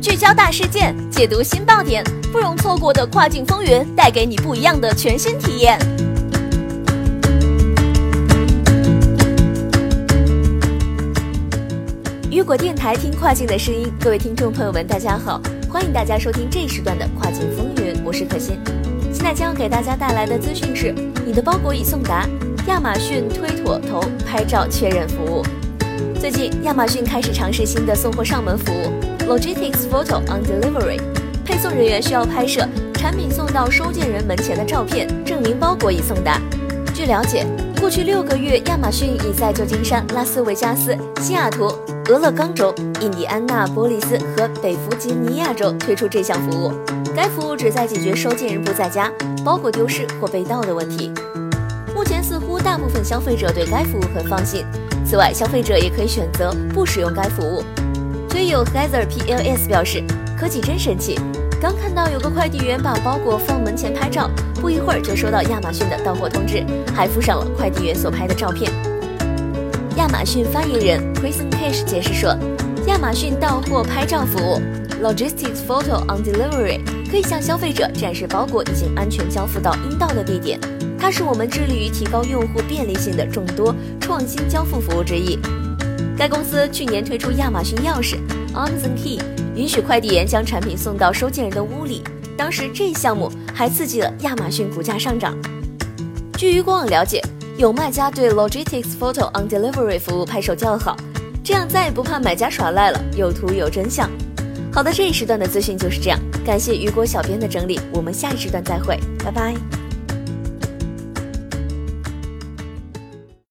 聚焦大事件，解读新爆点，不容错过的跨境风云，带给你不一样的全新体验。雨果电台听跨境的声音，各位听众朋友们，大家好，欢迎大家收听这一时段的跨境风云，我是可心。现在将要给大家带来的资讯是：你的包裹已送达，亚马逊推妥头拍照确认服务。最近，亚马逊开始尝试新的送货上门服务，Logistics Photo on Delivery。配送人员需要拍摄产品送到收件人门前的照片，证明包裹已送达。据了解，过去六个月，亚马逊已在旧金山、拉斯维加斯、西雅图、俄勒冈州、印第安纳波利斯和北弗吉尼亚州推出这项服务。该服务旨在解决收件人不在家、包裹丢失或被盗的问题。大部分消费者对该服务很放心。此外，消费者也可以选择不使用该服务。推友 Heather PLS 表示：“科技真神奇！刚看到有个快递员把包裹放门前拍照，不一会儿就收到亚马逊的到货通知，还附上了快递员所拍的照片。”亚马逊发言人 Kristen Cash 解释说：“亚马逊到货拍照服务 （Logistics Photo on Delivery） 可以向消费者展示包裹已经安全交付到应到的地点。”它是我们致力于提高用户便利性的众多创新交付服务之一。该公司去年推出亚马逊钥匙 Amazon Key，允许快递员将产品送到收件人的屋里。当时这项目还刺激了亚马逊股价上涨。据于官网了解，有卖家对 Logistics Photo on Delivery 服务拍手叫好，这样再也不怕买家耍赖了，有图有真相。好的，这一时段的资讯就是这样，感谢雨果小编的整理，我们下一时段再会，拜拜。